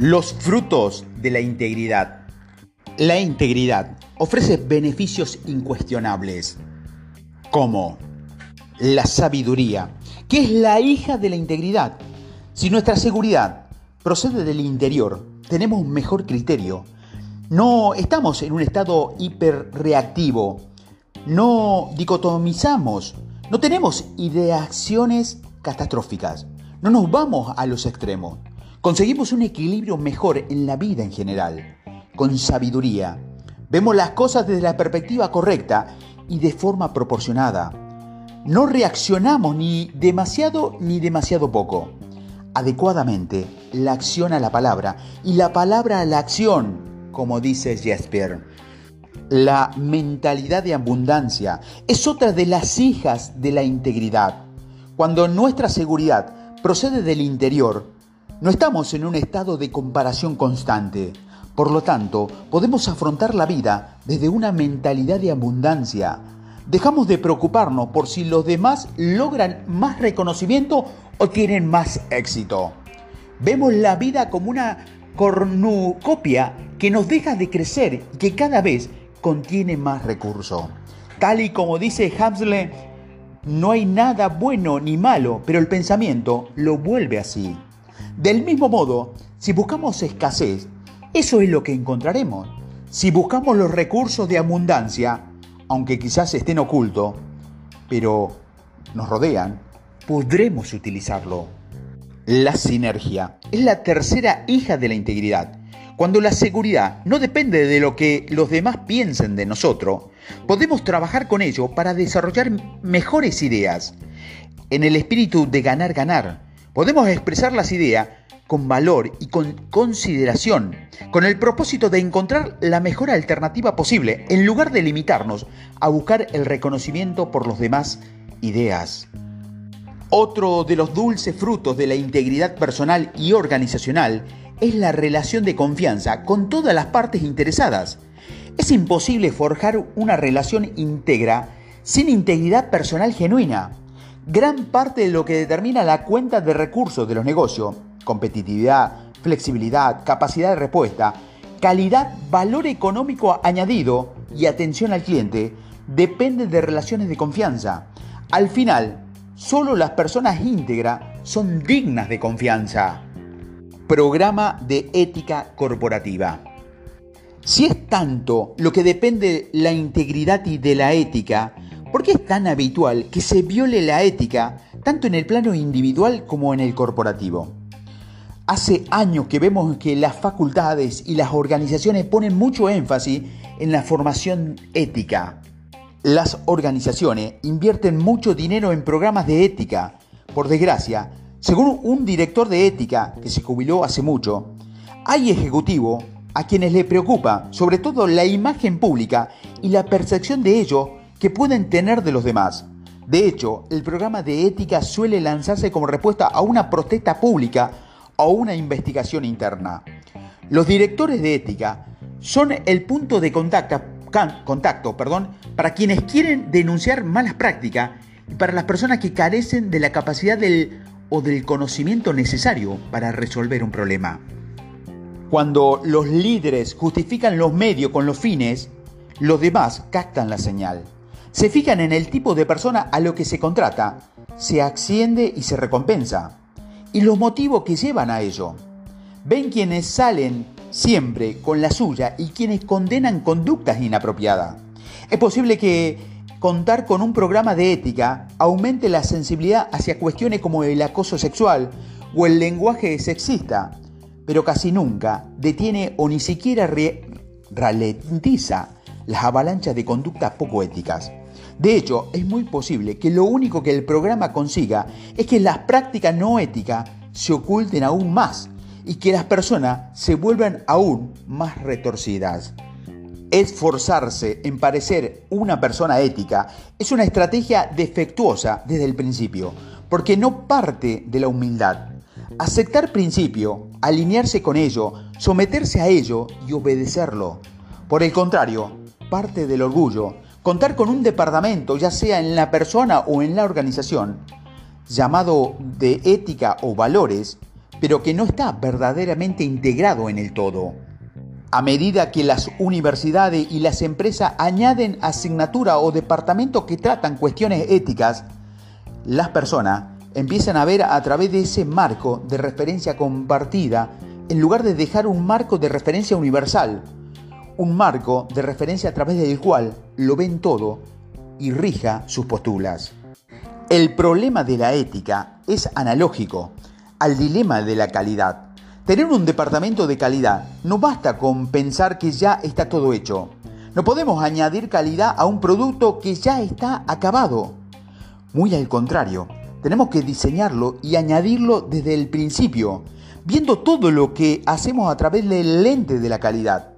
Los frutos de la integridad. La integridad ofrece beneficios incuestionables, como la sabiduría, que es la hija de la integridad. Si nuestra seguridad procede del interior, tenemos un mejor criterio. No estamos en un estado hiperreactivo, no dicotomizamos, no tenemos ideaciones catastróficas, no nos vamos a los extremos. Conseguimos un equilibrio mejor en la vida en general, con sabiduría. Vemos las cosas desde la perspectiva correcta y de forma proporcionada. No reaccionamos ni demasiado ni demasiado poco. Adecuadamente, la acción a la palabra y la palabra a la acción, como dice Jesper. La mentalidad de abundancia es otra de las hijas de la integridad. Cuando nuestra seguridad procede del interior, no estamos en un estado de comparación constante. Por lo tanto, podemos afrontar la vida desde una mentalidad de abundancia. Dejamos de preocuparnos por si los demás logran más reconocimiento o tienen más éxito. Vemos la vida como una cornucopia que nos deja de crecer y que cada vez contiene más recursos. Tal y como dice Hamsley, no hay nada bueno ni malo, pero el pensamiento lo vuelve así. Del mismo modo, si buscamos escasez, eso es lo que encontraremos. Si buscamos los recursos de abundancia, aunque quizás estén ocultos, pero nos rodean, podremos utilizarlo. La sinergia es la tercera hija de la integridad. Cuando la seguridad no depende de lo que los demás piensen de nosotros, podemos trabajar con ello para desarrollar mejores ideas. En el espíritu de ganar-ganar, Podemos expresar las ideas con valor y con consideración, con el propósito de encontrar la mejor alternativa posible, en lugar de limitarnos a buscar el reconocimiento por los demás ideas. Otro de los dulces frutos de la integridad personal y organizacional es la relación de confianza con todas las partes interesadas. Es imposible forjar una relación íntegra sin integridad personal genuina gran parte de lo que determina la cuenta de recursos de los negocios, competitividad, flexibilidad, capacidad de respuesta, calidad, valor económico añadido y atención al cliente, depende de relaciones de confianza. Al final, solo las personas íntegras son dignas de confianza. Programa de ética corporativa. Si es tanto lo que depende la integridad y de la ética, ¿Por qué es tan habitual que se viole la ética tanto en el plano individual como en el corporativo? Hace años que vemos que las facultades y las organizaciones ponen mucho énfasis en la formación ética. Las organizaciones invierten mucho dinero en programas de ética. Por desgracia, según un director de ética que se jubiló hace mucho, hay ejecutivos a quienes les preocupa sobre todo la imagen pública y la percepción de ello que pueden tener de los demás. De hecho, el programa de ética suele lanzarse como respuesta a una protesta pública o una investigación interna. Los directores de ética son el punto de contacto, contacto perdón, para quienes quieren denunciar malas prácticas y para las personas que carecen de la capacidad del, o del conocimiento necesario para resolver un problema. Cuando los líderes justifican los medios con los fines, los demás captan la señal. Se fijan en el tipo de persona a lo que se contrata, se asciende y se recompensa, y los motivos que llevan a ello. Ven quienes salen siempre con la suya y quienes condenan conductas inapropiadas. Es posible que contar con un programa de ética aumente la sensibilidad hacia cuestiones como el acoso sexual o el lenguaje sexista, pero casi nunca detiene o ni siquiera ralentiza las avalanchas de conductas poco éticas. De hecho, es muy posible que lo único que el programa consiga es que las prácticas no éticas se oculten aún más y que las personas se vuelvan aún más retorcidas. Esforzarse en parecer una persona ética es una estrategia defectuosa desde el principio, porque no parte de la humildad. Aceptar principio, alinearse con ello, someterse a ello y obedecerlo. Por el contrario, parte del orgullo, Contar con un departamento, ya sea en la persona o en la organización, llamado de ética o valores, pero que no está verdaderamente integrado en el todo. A medida que las universidades y las empresas añaden asignatura o departamentos que tratan cuestiones éticas, las personas empiezan a ver a través de ese marco de referencia compartida en lugar de dejar un marco de referencia universal, un marco de referencia a través del cual lo ven todo y rija sus posturas. El problema de la ética es analógico al dilema de la calidad. Tener un departamento de calidad no basta con pensar que ya está todo hecho. No podemos añadir calidad a un producto que ya está acabado. Muy al contrario, tenemos que diseñarlo y añadirlo desde el principio, viendo todo lo que hacemos a través del lente de la calidad.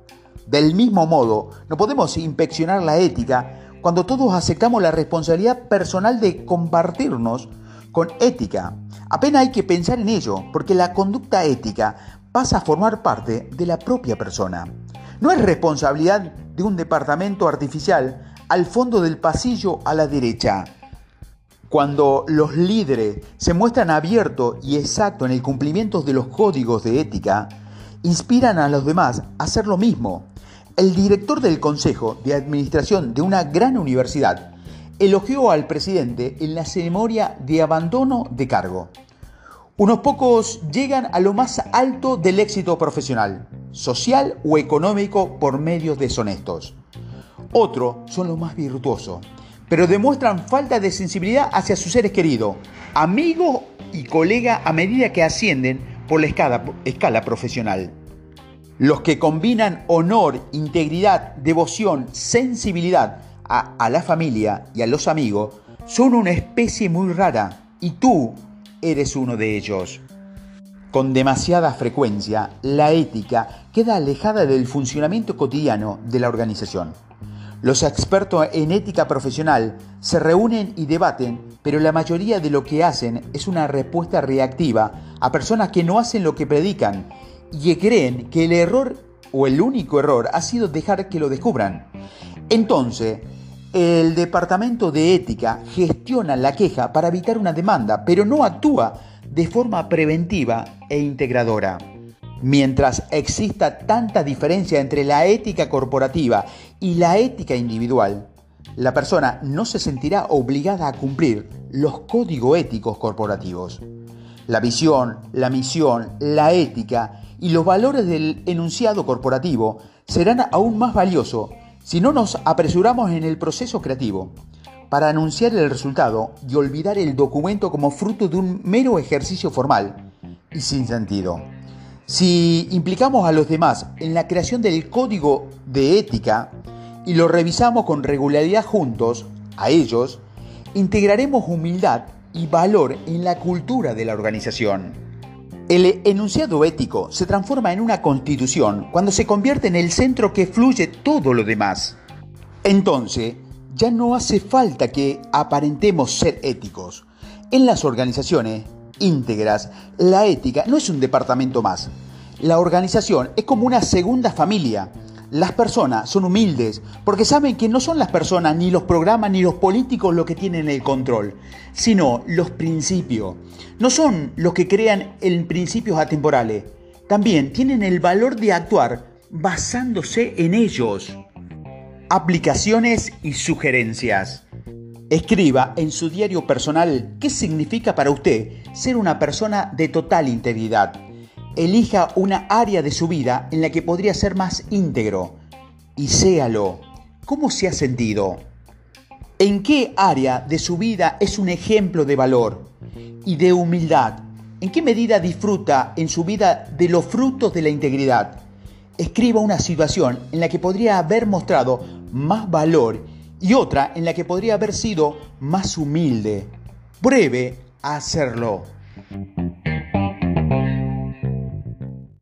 Del mismo modo, no podemos inspeccionar la ética cuando todos aceptamos la responsabilidad personal de compartirnos con ética. Apenas hay que pensar en ello, porque la conducta ética pasa a formar parte de la propia persona. No es responsabilidad de un departamento artificial al fondo del pasillo a la derecha. Cuando los líderes se muestran abiertos y exactos en el cumplimiento de los códigos de ética, inspiran a los demás a hacer lo mismo. El director del Consejo de Administración de una gran universidad elogió al presidente en la ceremonia de abandono de cargo. Unos pocos llegan a lo más alto del éxito profesional, social o económico por medios deshonestos. Otros son los más virtuosos, pero demuestran falta de sensibilidad hacia sus seres queridos, amigos y colegas a medida que ascienden por la escala, escala profesional. Los que combinan honor, integridad, devoción, sensibilidad, a, la familia y a los amigos son una especie muy rara y tú eres uno de ellos. Con demasiada frecuencia, la ética queda alejada del funcionamiento cotidiano de la organización. Los expertos en ética profesional se reúnen y debaten, pero la mayoría de lo que hacen es una respuesta reactiva a personas que no hacen lo que predican y creen que el error o el único error ha sido dejar que lo descubran. Entonces, el Departamento de Ética gestiona la queja para evitar una demanda, pero no actúa de forma preventiva e integradora. Mientras exista tanta diferencia entre la ética corporativa y la ética individual, la persona no se sentirá obligada a cumplir los códigos éticos corporativos. La visión, la misión, la ética y los valores del enunciado corporativo serán aún más valiosos si no nos apresuramos en el proceso creativo para anunciar el resultado y olvidar el documento como fruto de un mero ejercicio formal y sin sentido. Si implicamos a los demás en la creación del código de ética y lo revisamos con regularidad juntos, a ellos, integraremos humildad y valor en la cultura de la organización. El enunciado ético se transforma en una constitución cuando se convierte en el centro que fluye todo lo demás. Entonces, ya no hace falta que aparentemos ser éticos. En las organizaciones íntegras, la ética no es un departamento más. La organización es como una segunda familia las personas son humildes porque saben que no son las personas, ni los programas, ni los políticos los que tienen el control, sino los principios. No son los que crean en principios atemporales. También tienen el valor de actuar basándose en ellos. Aplicaciones y sugerencias. Escriba en su diario personal qué significa para usted ser una persona de total integridad elija una área de su vida en la que podría ser más íntegro y séalo. ¿Cómo se ha sentido? ¿En qué área de su vida es un ejemplo de valor y de humildad? ¿En qué medida disfruta en su vida de los frutos de la integridad? Escriba una situación en la que podría haber mostrado más valor y otra en la que podría haber sido más humilde. Pruebe a hacerlo.